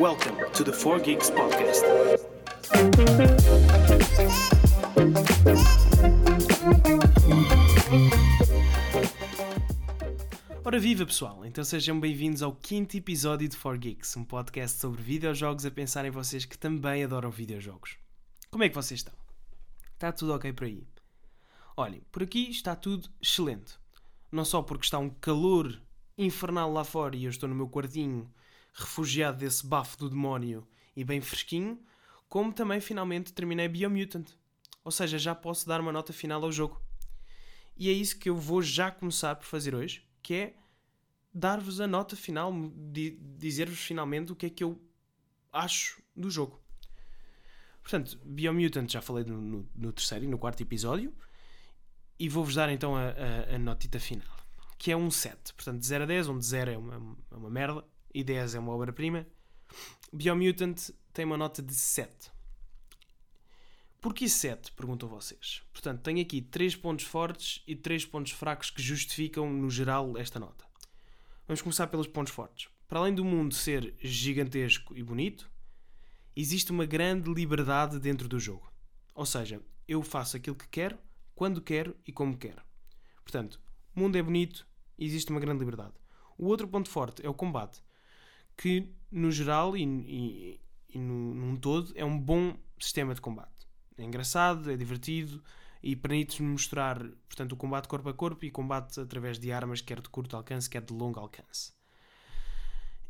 Welcome to the 4 Geeks Podcast. Ora viva pessoal, então sejam bem-vindos ao quinto episódio de 4 Geeks, um podcast sobre videojogos a pensar em vocês que também adoram videojogos. Como é que vocês estão? Está tudo ok por aí? Olhem, por aqui está tudo excelente. Não só porque está um calor infernal lá fora e eu estou no meu quartinho refugiado desse bafo do demónio e bem fresquinho, como também finalmente terminei Biomutant. Ou seja, já posso dar uma nota final ao jogo. E é isso que eu vou já começar por fazer hoje, que é dar-vos a nota final, dizer-vos finalmente o que é que eu acho do jogo. Portanto, Biomutant já falei no, no, no terceiro e no quarto episódio, e vou-vos dar então a, a, a notita final, que é um 7. Portanto, de 0 a 10, onde 0 é uma, é uma merda e 10 é uma obra-prima. Biomutant tem uma nota de 7. Porquê 7? Perguntam vocês. Portanto, tenho aqui 3 pontos fortes e 3 pontos fracos que justificam, no geral, esta nota. Vamos começar pelos pontos fortes. Para além do mundo ser gigantesco e bonito, existe uma grande liberdade dentro do jogo. Ou seja, eu faço aquilo que quero, quando quero e como quero. Portanto, o mundo é bonito e existe uma grande liberdade. O outro ponto forte é o combate que no geral e, e, e no, num todo é um bom sistema de combate. É engraçado, é divertido e permite-nos mostrar portanto, o combate corpo a corpo e combate através de armas, quer de curto alcance, quer de longo alcance.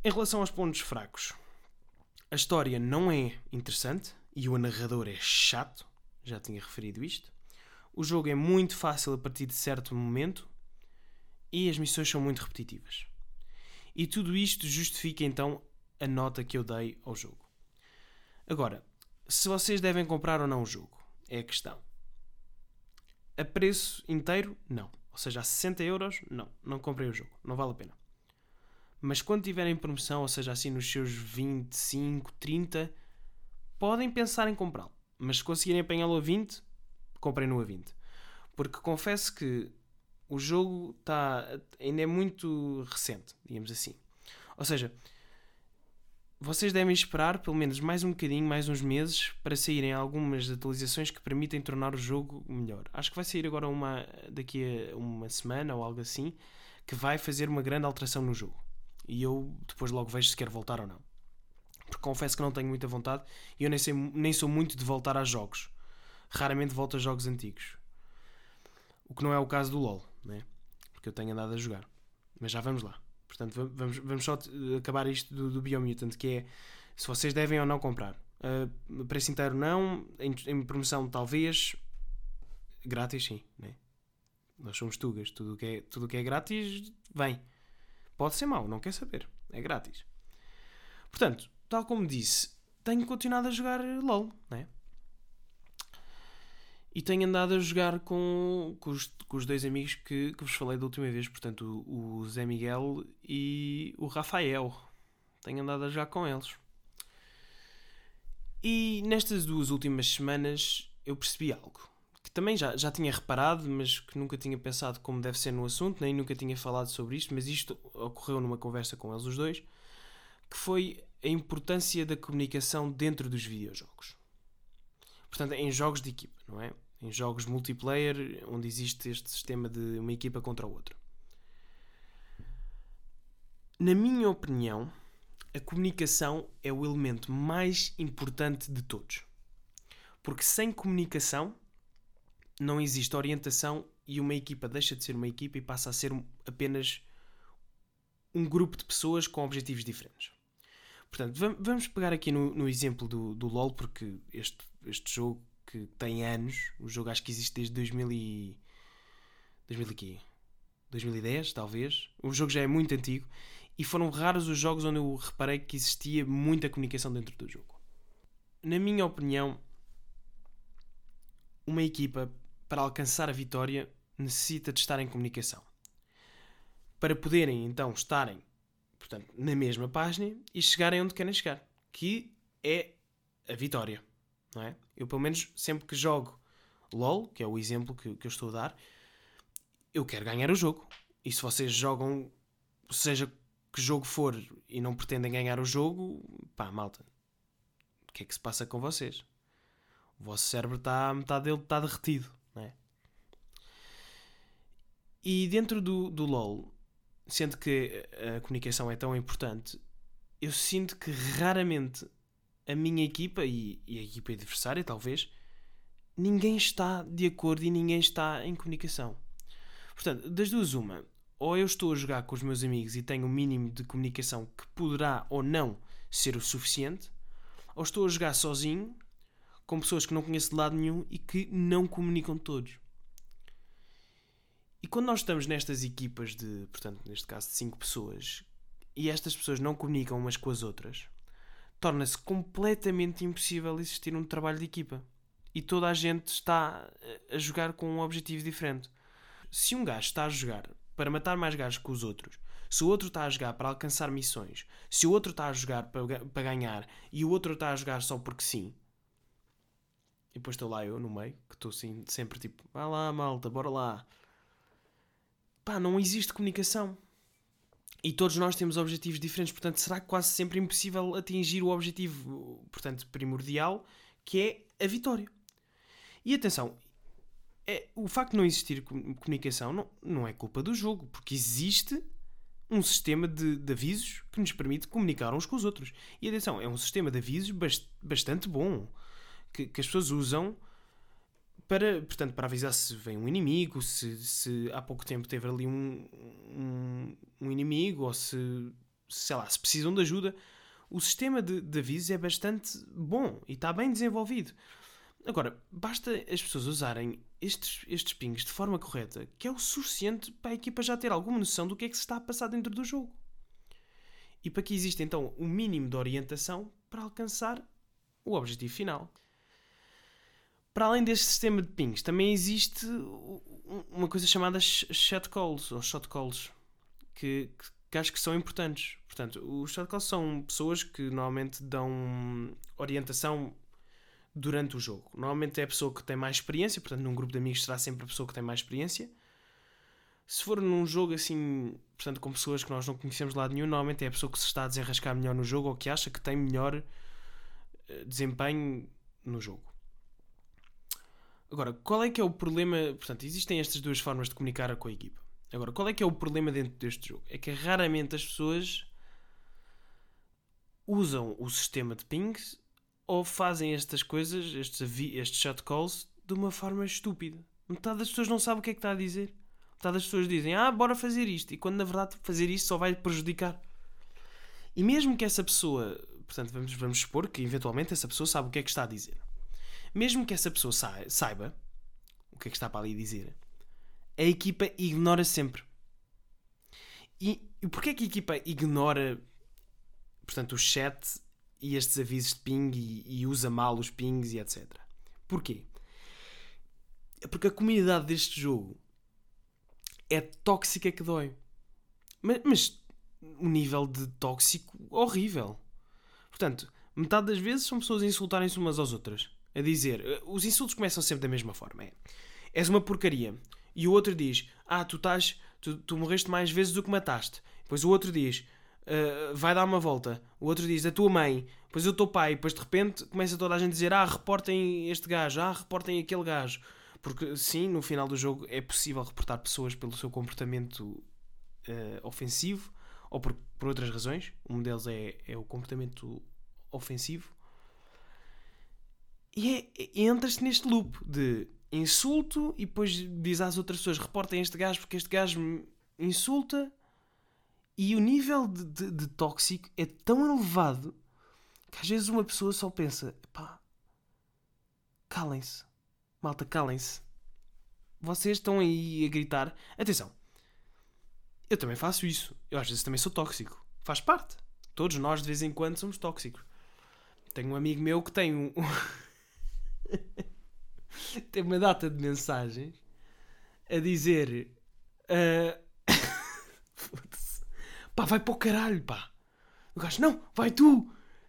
Em relação aos pontos fracos, a história não é interessante e o narrador é chato, já tinha referido isto. O jogo é muito fácil a partir de certo momento e as missões são muito repetitivas. E tudo isto justifica então a nota que eu dei ao jogo. Agora, se vocês devem comprar ou não o jogo, é a questão. A preço inteiro, não. Ou seja, a 60 euros, não. Não comprei o jogo. Não vale a pena. Mas quando tiverem promoção, ou seja, assim nos seus 25, 30, podem pensar em comprá-lo. Mas se conseguirem apanhá-lo a 20, comprem-no a 20. Porque confesso que o jogo tá, ainda é muito recente, digamos assim. Ou seja, vocês devem esperar pelo menos mais um bocadinho, mais uns meses, para saírem algumas atualizações que permitem tornar o jogo melhor. Acho que vai sair agora uma daqui a uma semana ou algo assim, que vai fazer uma grande alteração no jogo. E eu depois logo vejo se quero voltar ou não. Porque confesso que não tenho muita vontade e eu nem, sei, nem sou muito de voltar a jogos. Raramente volto a jogos antigos. O que não é o caso do LoL né? porque eu tenho andado a jogar. Mas já vamos lá. Portanto, vamos, vamos só acabar isto do, do Biomutant, que é se vocês devem ou não comprar. Uh, preço inteiro não, em, em, promoção talvez, grátis sim, né? Nós somos tugas, tudo que é, tudo que é grátis vem. Pode ser mau, não quer saber, é grátis. Portanto, tal como disse, tenho continuado a jogar LOL, né? E tenho andado a jogar com, com, os, com os dois amigos que, que vos falei da última vez, portanto, o, o Zé Miguel e o Rafael. Tenho andado a jogar com eles. E nestas duas últimas semanas eu percebi algo que também já, já tinha reparado, mas que nunca tinha pensado como deve ser no assunto, nem nunca tinha falado sobre isto, mas isto ocorreu numa conversa com eles os dois, que foi a importância da comunicação dentro dos videojogos. Portanto, em jogos de equipa, não é? Em jogos multiplayer, onde existe este sistema de uma equipa contra a outra. Na minha opinião, a comunicação é o elemento mais importante de todos. Porque sem comunicação não existe orientação e uma equipa deixa de ser uma equipa e passa a ser apenas um grupo de pessoas com objetivos diferentes. Portanto, vamos pegar aqui no, no exemplo do, do LoL, porque este, este jogo que tem anos, o jogo acho que existe desde 2000 e... 2000 2010, talvez. O jogo já é muito antigo e foram raros os jogos onde eu reparei que existia muita comunicação dentro do jogo. Na minha opinião, uma equipa, para alcançar a vitória, necessita de estar em comunicação. Para poderem então estarem portanto, na mesma página e chegarem onde querem chegar, que é a vitória. Não é? Eu, pelo menos, sempre que jogo LOL, que é o exemplo que, que eu estou a dar, eu quero ganhar o jogo. E se vocês jogam, seja que jogo for e não pretendem ganhar o jogo, pá, malta, o que é que se passa com vocês? O vosso cérebro está, metade dele está derretido, não é? E dentro do, do LOL, sendo que a comunicação é tão importante, eu sinto que raramente a minha equipa e, e a equipa adversária, talvez, ninguém está de acordo e ninguém está em comunicação. Portanto, das duas, uma, ou eu estou a jogar com os meus amigos e tenho o um mínimo de comunicação que poderá ou não ser o suficiente, ou estou a jogar sozinho com pessoas que não conheço de lado nenhum e que não comunicam todos. E quando nós estamos nestas equipas de, portanto, neste caso de 5 pessoas, e estas pessoas não comunicam umas com as outras, torna-se completamente impossível existir um trabalho de equipa. E toda a gente está a jogar com um objetivo diferente. Se um gajo está a jogar para matar mais gajos que os outros, se o outro está a jogar para alcançar missões, se o outro está a jogar para, para ganhar e o outro está a jogar só porque sim, e depois estou lá eu no meio, que estou assim, sempre tipo, vá lá malta, bora lá. Pá, não existe comunicação. E todos nós temos objetivos diferentes, portanto, será quase sempre impossível atingir o objetivo, portanto, primordial, que é a vitória. E atenção, é, o facto de não existir comunicação não, não é culpa do jogo, porque existe um sistema de, de, avisos que nos permite comunicar uns com os outros. E atenção, é um sistema de avisos bast, bastante bom que, que, as pessoas usam para, portanto, para avisar se vem um inimigo, se, se há pouco tempo teve ali um, um, um inimigo, ou se, sei lá, se precisam de ajuda. O sistema de, de avisos é bastante bom e está bem desenvolvido. Agora, basta as pessoas usarem estes, estes pings de forma correta, que é o suficiente para a equipa já ter alguma noção do que é que se está a passar dentro do jogo. E para que exista então o um mínimo de orientação para alcançar o objetivo final. Para além deste sistema de pings, também existe uma coisa chamada shot calls, ou shot calls, que, que, que acho que são importantes. Portanto, os shot calls são pessoas que normalmente dão orientação durante o jogo. Normalmente é a pessoa que tem mais experiência, portanto, num grupo de amigos será sempre a pessoa que tem mais experiência. Se for num jogo assim, portanto, com pessoas que nós não conhecemos de lado nenhum, normalmente é a pessoa que se está a desenrascar melhor no jogo ou que acha que tem melhor eh, desempenho no jogo. Agora, qual é que é o problema? Portanto, existem estas duas formas de comunicar com a equipa. Agora, qual é que é o problema dentro deste jogo? É que raramente as pessoas usam o sistema de pings ou fazem estas coisas, estes, estes shot calls, de uma forma estúpida. Metade das pessoas não sabe o que é que está a dizer. Metade das pessoas dizem, ah, bora fazer isto. E quando na verdade fazer isto só vai prejudicar. E mesmo que essa pessoa, portanto, vamos, vamos supor que eventualmente essa pessoa sabe o que é que está a dizer. Mesmo que essa pessoa saiba o que é que está para ali dizer, a equipa ignora sempre. E, e porquê é que a equipa ignora, portanto, o chat e estes avisos de ping e, e usa mal os pings e etc. Porquê? É porque a comunidade deste jogo é tóxica que dói. Mas, mas um nível de tóxico horrível. Portanto, metade das vezes são pessoas insultarem-se umas às outras. A dizer, eh, os insultos começam sempre da mesma forma. É, és uma porcaria. E o outro diz, ah, tu estás, tu, tu morreste mais vezes do que mataste. Depois o outro diz, uh, vai dar uma volta. O outro diz, a tua mãe. Depois o teu pai. Depois de repente começa toda a gente a dizer, ah, reportem este gajo. Ah, reportem aquele gajo. Porque sim, no final do jogo é possível reportar pessoas pelo seu comportamento uh, ofensivo ou por, por outras razões. Um deles é, é o comportamento ofensivo. E é, é, entras neste loop de insulto e depois diz às outras pessoas: reportem este gajo porque este gajo me insulta e o nível de, de, de tóxico é tão elevado que às vezes uma pessoa só pensa: pá, calem-se, malta, calem-se. Vocês estão aí a gritar. Atenção, eu também faço isso. Eu às vezes também sou tóxico. Faz parte. Todos nós de vez em quando somos tóxicos. Tenho um amigo meu que tem um. tem uma data de mensagens a dizer. Uh... Pá, vai para o caralho, pá. O gajo, não, vai tu.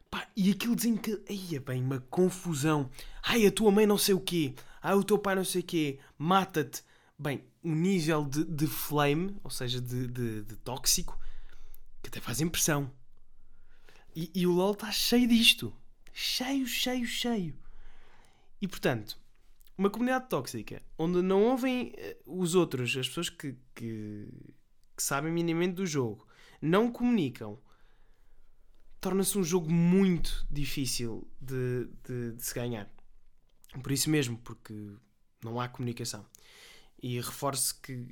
Pá, e aquilo desencadeia Aí é bem uma confusão. Ai, a tua mãe não sei o quê. Ai, o teu pai não sei o quê. Mata-te. Bem, o nível de, de flame, ou seja, de, de, de tóxico, que até faz impressão. E, e o LoL está cheio disto. Cheio, cheio, cheio. E portanto, uma comunidade tóxica onde não ouvem eh, os outros, as pessoas que, que, que sabem minimamente do jogo, não comunicam, torna-se um jogo muito difícil de, de, de se ganhar. Por isso mesmo, porque não há comunicação. E reforço que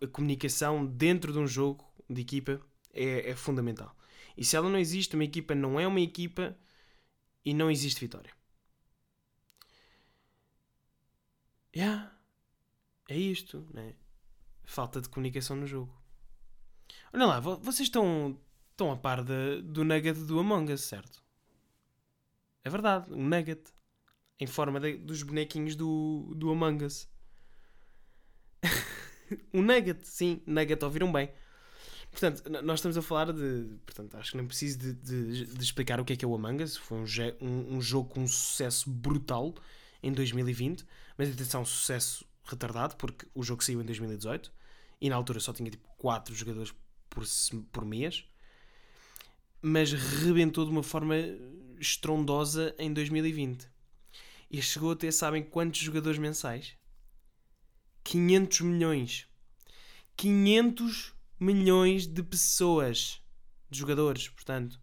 a, a comunicação dentro de um jogo de equipa é, é, fundamental. E se ela não existe, uma equipa não é uma equipa e não existe vitória. Yeah, é isto, né? Falta de comunicação no jogo. Olha lá, vocês estão, estão a par de, do nugget do Among Us, certo? É verdade, um nugget em forma de, dos bonequinhos do, do Among Us. um nugget, sim, nugget, ouviram bem. Portanto, nós estamos a falar de. Portanto, acho que nem preciso de, de, de, explicar o que é que é o Among Us. Foi um, um, um, jogo com um sucesso brutal em 2020, mas atenção, sucesso retardado, porque o jogo saiu em 2018 e na altura só tinha tipo 4 jogadores por, por mês, mas rebentou de uma forma estrondosa em 2020 e chegou a ter, sabem quantos jogadores mensais? 500 milhões. 500 milhões de pessoas, de jogadores, portanto,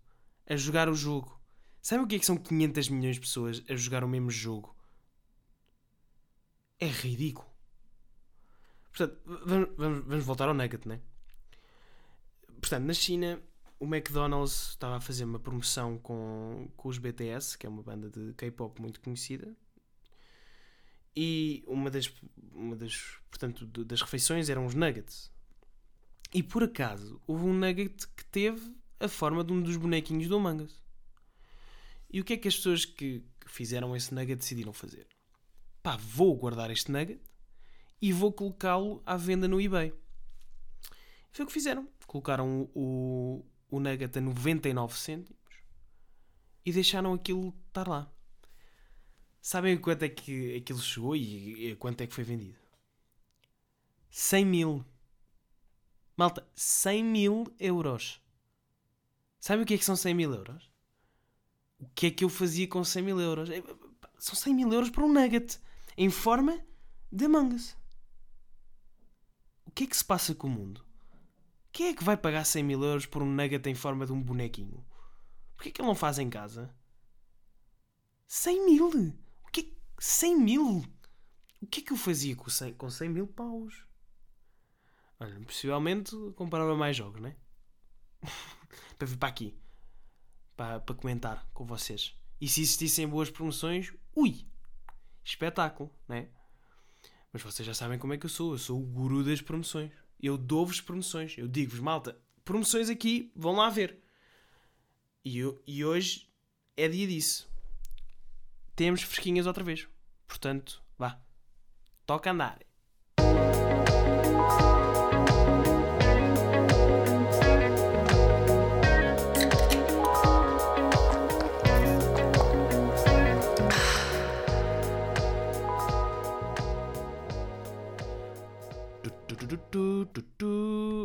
a jogar o jogo. Sabem o que é que são 500 milhões de pessoas a jogar o mesmo jogo? É ridículo. Portanto, vamos, vamos, vamos voltar ao Nugget, né? Portanto, na China, o McDonald's estava a fazer uma promoção com, com os BTS, que é uma banda de K-pop muito conhecida. E uma das, uma das, portanto, das refeições eram os nuggets. E por acaso, houve um nugget que teve a forma de um dos bonequinhos do Among Us. E o que é que as pessoas que fizeram esse nugget decidiram fazer? Pá, vou guardar este nugget e vou colocá-lo à venda no eBay. Foi o que fizeram. Colocaram o, o nugget a 99 cêntimos e deixaram aquilo estar lá. Sabem quanto é que aquilo chegou e quanto é que foi vendido? 100 mil. Malta, 100 mil euros. Sabem o que é que são 100 mil euros? O que é que eu fazia com 100 mil euros? É, são 100 mil euros para um nugget em forma de Among Us. O que é que se passa com o mundo? Quem é que vai pagar 100 mil euros por um nugget em forma de um bonequinho? Porquê que ele não faz em casa? 100 mil? O que é... 100 mil? O que é que eu fazia com 100, com 100 mil paus? Olha, possivelmente comprava mais jogos, né? para vir para aqui. Para, para comentar com vocês. E se existissem boas promoções, ui! Espetáculo, né? Mas vocês já sabem como é que eu sou. Eu sou o guru das promoções. Eu dou-vos promoções. Eu digo-vos, malta, promoções aqui, vão lá ver. E, eu, e hoje é dia disso. Temos fresquinhas outra vez. Portanto, vá. Toca andar.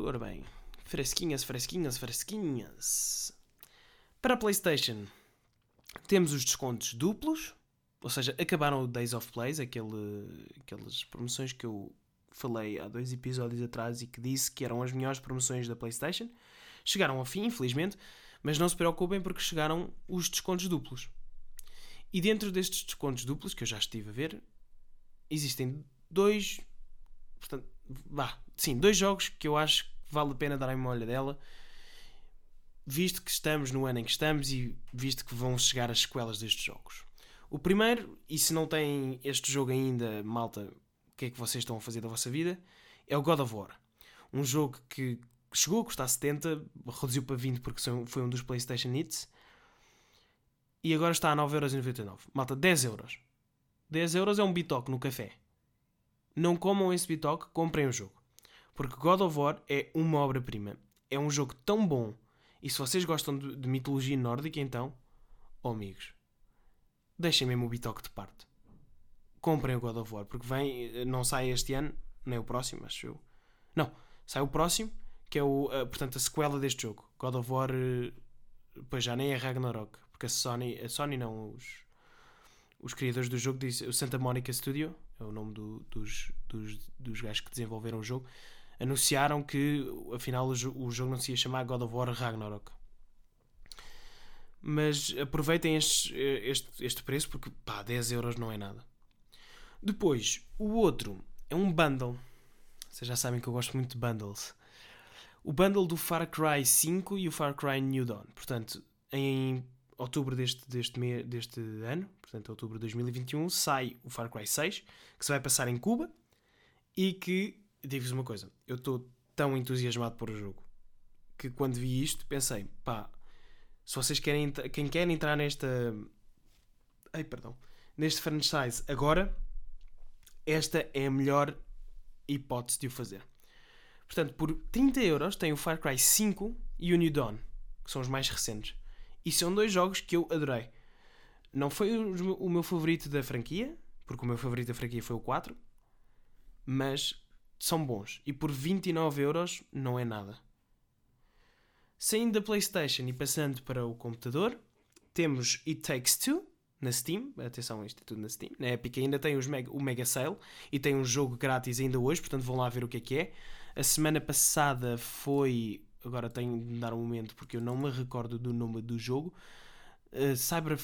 Ora bem, fresquinhas, fresquinhas, fresquinhas. Para a PlayStation, temos os descontos duplos, ou seja, acabaram o Days of Plays, aquele, aquelas promoções que eu falei há dois episódios atrás e que disse que eram as melhores promoções da PlayStation. Chegaram ao fim, infelizmente, mas não se preocupem porque chegaram os descontos duplos. E dentro destes descontos duplos, que eu já estive a ver, existem dois. Portanto, vá, sim, dois jogos que eu acho que vale a pena darem uma olha dela, visto que estamos no ano em que estamos e visto que vão chegar as sequelas destes jogos. O primeiro, e se não têm este jogo ainda, malta, o que é que vocês estão a fazer da vossa vida? É o God of War. Um jogo que chegou a custar 70, reduziu para 20 porque foi um dos PlayStation Hits. E agora está a 9,99€. Malta, 10€. euros. 10 euros é um bitoque no café não comam esse bitoque, comprem o jogo. Porque God of War é uma obra-prima. É um jogo tão bom. E se vocês gostam de, de mitologia nórdica, então, oh amigos, deixem mesmo o bitoque de parte. Comprem o God of War, porque vem, não sai este ano, nem o próximo, acho eu. Não, sai o próximo, que é o, uh, portanto, a sequela deste jogo. God of War, uh, pois já nem é Ragnarok, porque a Sony, a Sony não, os, os criadores do jogo, diz, o Santa Monica Studio, é o nome do, dos, dos, dos gajos que desenvolveram o jogo, anunciaram que afinal o, o jogo não se ia chamar God of War Ragnarok. Mas aproveitem este, este, este preço porque pá, 10 euros não é nada. Depois, o outro é um bundle. Vocês já sabem que eu gosto muito de bundles. O bundle do Far Cry 5 e o Far Cry New Dawn. Portanto, em outubro deste, deste, deste ano, portanto, outubro de 2021, sai o Far Cry 6, que se vai passar em Cuba e que, digo-vos uma coisa, eu estou tão entusiasmado por o jogo que quando vi isto pensei, pá, se vocês querem, quem quer entrar nesta. Ai, perdão. Neste franchise agora, esta é a melhor hipótese de o fazer. Portanto, por 30 euros tem o Far Cry 5 e o New Dawn, que são os mais recentes. E são dois jogos que eu adorei. Não foi o meu favorito da franquia, porque o meu favorito da franquia foi o 4, mas são bons. E por 29 euros não é nada. Saindo da PlayStation e passando para o computador, temos It Takes Two na Steam. Atenção, isto é tudo na Steam. Na Epic ainda tem mega, o Mega Sale e tem um jogo grátis ainda hoje, portanto vão lá ver o que é que é. A semana passada foi. Agora tenho de dar um momento porque eu não me recordo do nome do jogo. Uh, Cyber.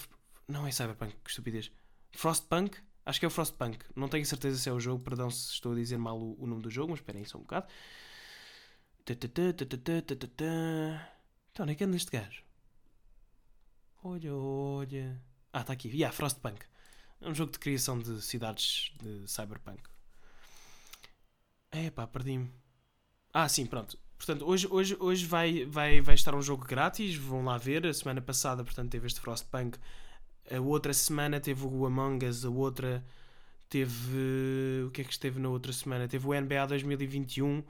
Não é Cyberpunk, que estupidez. Frostpunk? Acho que é o Frostpunk. Não tenho certeza se é o jogo, perdão se estou a dizer mal o, o nome do jogo, mas esperem só um bocado. Então, onde é que anda este gajo? Olha, olha. Ah, está aqui. Yeah, Frostpunk. É um jogo de criação de cidades de cyberpunk. É pá, perdi-me. Ah, sim, pronto. Portanto, hoje, hoje, hoje vai, vai, vai estar um jogo grátis. Vão lá ver. A semana passada, portanto, teve este Frostpunk. A outra semana teve o Among Us. A outra teve. O que é que esteve na outra semana? Teve o NBA 2021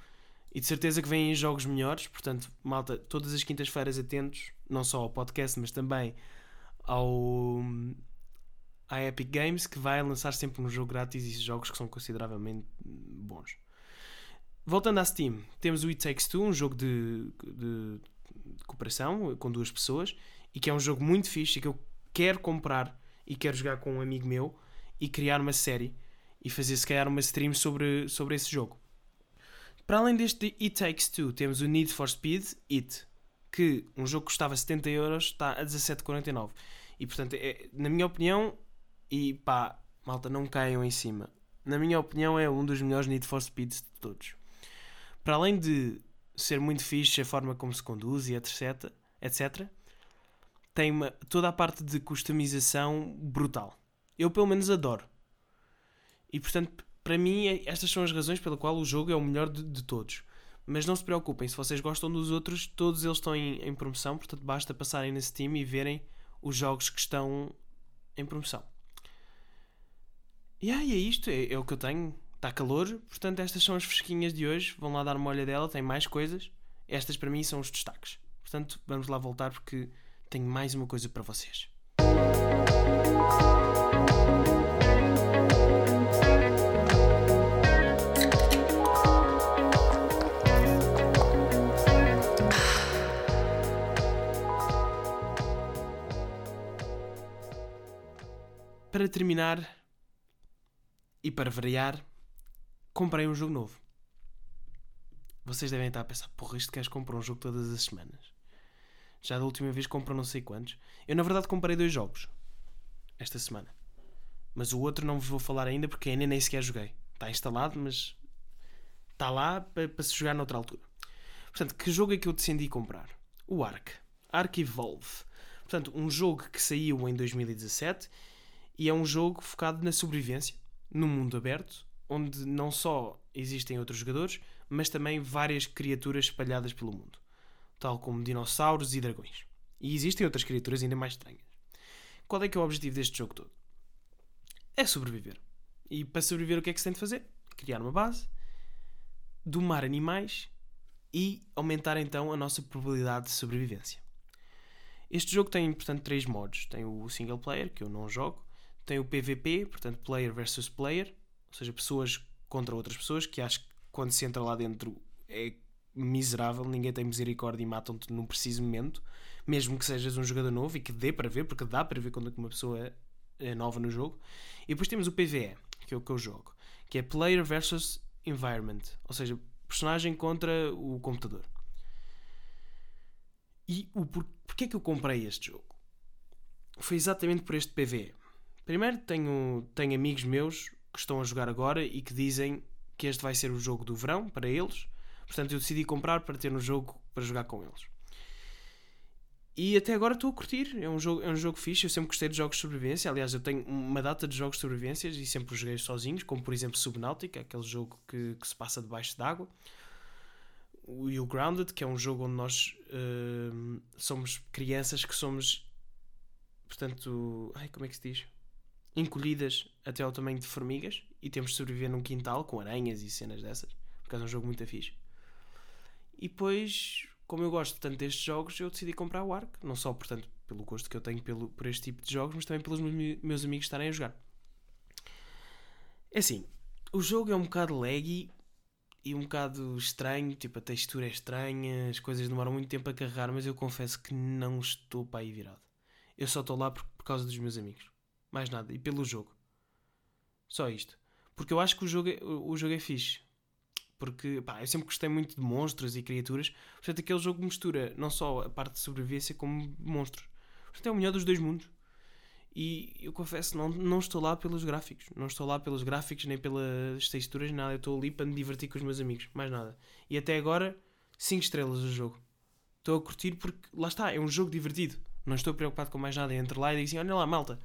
e de certeza que vêm jogos melhores, portanto, malta, todas as quintas-feiras atentos, não só ao podcast, mas também ao à Epic Games, que vai lançar sempre um jogo grátis e jogos que são consideravelmente bons. Voltando à Steam, temos o It Takes Two, um jogo de, de, de cooperação com duas pessoas, e que é um jogo muito fixe e que eu quero comprar e quero jogar com um amigo meu e criar uma série e fazer se calhar uma stream sobre, sobre esse jogo. Para além deste It Takes Two, temos o Need for Speed It, que um jogo que custava 70 euros está a 17,49. E portanto, é, na minha opinião, e pá, malta, não caiam em cima. Na minha opinião, é um dos melhores Need for Speeds de todos. Para além de ser muito fixe a forma como se conduz e etc, etc tem uma, toda a parte de customização brutal. Eu, pelo menos, adoro. E portanto, para mim, é, estas são as razões pela qual o jogo é o melhor de, de todos. Mas não se preocupem, se vocês gostam dos outros, todos eles estão em, em, promoção, portanto basta passarem nesse Steam e verem os jogos que estão em promoção. E aí é isto, é, é o que eu tenho. Está calor, portanto estas são as fresquinhas de hoje. Vão lá dar uma olha dela, tem mais coisas. Estas para mim são os destaques. Portanto, vamos lá voltar porque tenho mais uma coisa para vocês. para terminar e para variar, comprei um jogo novo. Vocês devem estar a pensar, porra, este gajo compra um jogo todas as semanas. Já da última vez comprou não sei quantos. Eu na verdade comprei dois jogos esta semana. Mas o outro não vos vou falar ainda porque ainda nem sequer joguei. Está instalado, mas está lá para, para se jogar noutra altura. Portanto, que jogo é que eu decidi comprar? O Ark. Ark Evolve. Portanto, um jogo que saiu em 2017 e é um jogo focado na sobrevivência, no mundo aberto, onde não só existem outros jogadores, mas também várias criaturas espalhadas pelo mundo, tal como dinossauros e dragões. E existem outras criaturas ainda mais estranhas. Qual é que é o objetivo deste jogo todo? É sobreviver. E para sobreviver o que é que se tem de fazer? Criar uma base, domar animais e aumentar então a nossa probabilidade de sobrevivência. Este jogo tem, portanto, três modos. Tem o single player, que eu não jogo, tem o PVP, portanto, player versus player, ou seja, pessoas contra outras pessoas, que acho que quando se entra lá dentro é miserável, ninguém tem misericórdia e matam-te num preciso momento, mesmo que sejas um jogador novo e que dê para ver, porque dá para ver quando uma pessoa é nova no jogo. E depois temos o PVE, que é o que eu jogo, que é Player versus Environment, ou seja, personagem contra o computador. E o por, porquê é que eu comprei este jogo? Foi exatamente por este PVE. Primeiro, tenho, tenho amigos meus que estão a jogar agora e que dizem que este vai ser o jogo do verão para eles. Portanto, eu decidi comprar para ter um jogo para jogar com eles. E até agora estou a curtir. É um, jogo, é um jogo fixe. Eu sempre gostei de jogos de sobrevivência. Aliás, eu tenho uma data de jogos de sobrevivência e sempre joguei sozinhos, como por exemplo Subnautica, aquele jogo que, que se passa debaixo d'água. E o Grounded, que é um jogo onde nós uh, somos crianças que somos, portanto, ai, como é que se diz? Encolhidas até ao tamanho de formigas e temos de sobreviver num quintal com aranhas e cenas dessas, porque é um jogo muito fixe. E depois como eu gosto tanto destes jogos, eu decidi comprar o Ark. Não só, portanto, pelo gosto que eu tenho pelo, por este tipo de jogos, mas também pelos meus amigos estarem a jogar. É assim, o jogo é um bocado laggy e um bocado estranho, tipo a textura é estranha, as coisas demoram muito tempo a carregar, mas eu confesso que não estou para aí virado. Eu só estou lá por, por causa dos meus amigos. Mais nada. E pelo jogo. Só isto. Porque eu acho que o jogo é, o, jogo é fixe porque pá, eu sempre gostei muito de monstros e criaturas. Portanto, aquele jogo mistura não só a parte de sobrevivência como monstros. Portanto, é o melhor dos dois mundos. E eu confesso, não, não estou lá pelos gráficos. Não estou lá pelos gráficos, nem pelas texturas, nada. Eu estou ali para me divertir com os meus amigos, mais nada. E até agora, 5 estrelas o jogo. Estou a curtir porque, lá está, é um jogo divertido. Não estou preocupado com mais nada. Entre lá e digo assim: olha lá, malta.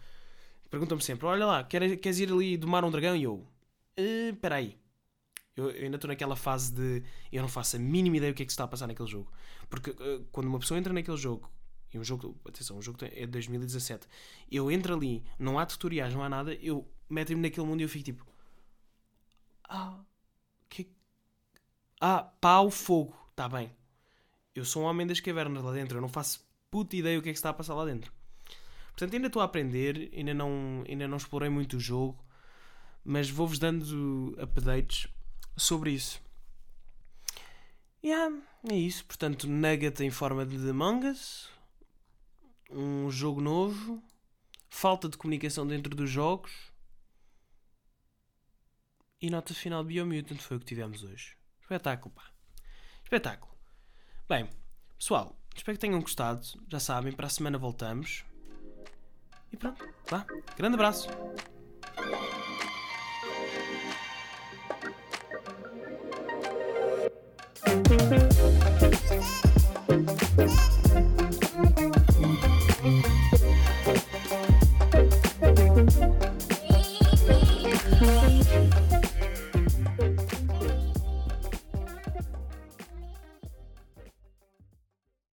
Perguntam-me sempre: olha lá, queres, ir ali domar um dragão? E eu: eh, espera aí eu, eu ainda estou naquela fase de eu não faço a mínima ideia do que é que se está a passar naquele jogo. Porque uh, quando uma pessoa entra naquele jogo, e um jogo, atenção, um jogo é de 2017, eu entro ali, não há tutoriais, não há nada, eu meto-me naquele mundo e eu fico tipo. Ah, que. Ah, pau, fogo, está bem. Eu sou um homem das cavernas lá dentro, eu não faço puta ideia do que é que se está a passar lá dentro. Portanto, ainda estou a aprender, ainda não, ainda não explorei muito o jogo, mas vou-vos dando updates sobre isso. Yeah, é isso. Portanto, Nugget em forma de Us. Um jogo novo. Falta de comunicação dentro dos jogos. E nota final Biomutant foi o que tivemos hoje. Espetáculo, pá. Espetáculo. Bem, pessoal, espero que tenham gostado. Já sabem, para a semana voltamos. E pronto, vá. Grande abraço.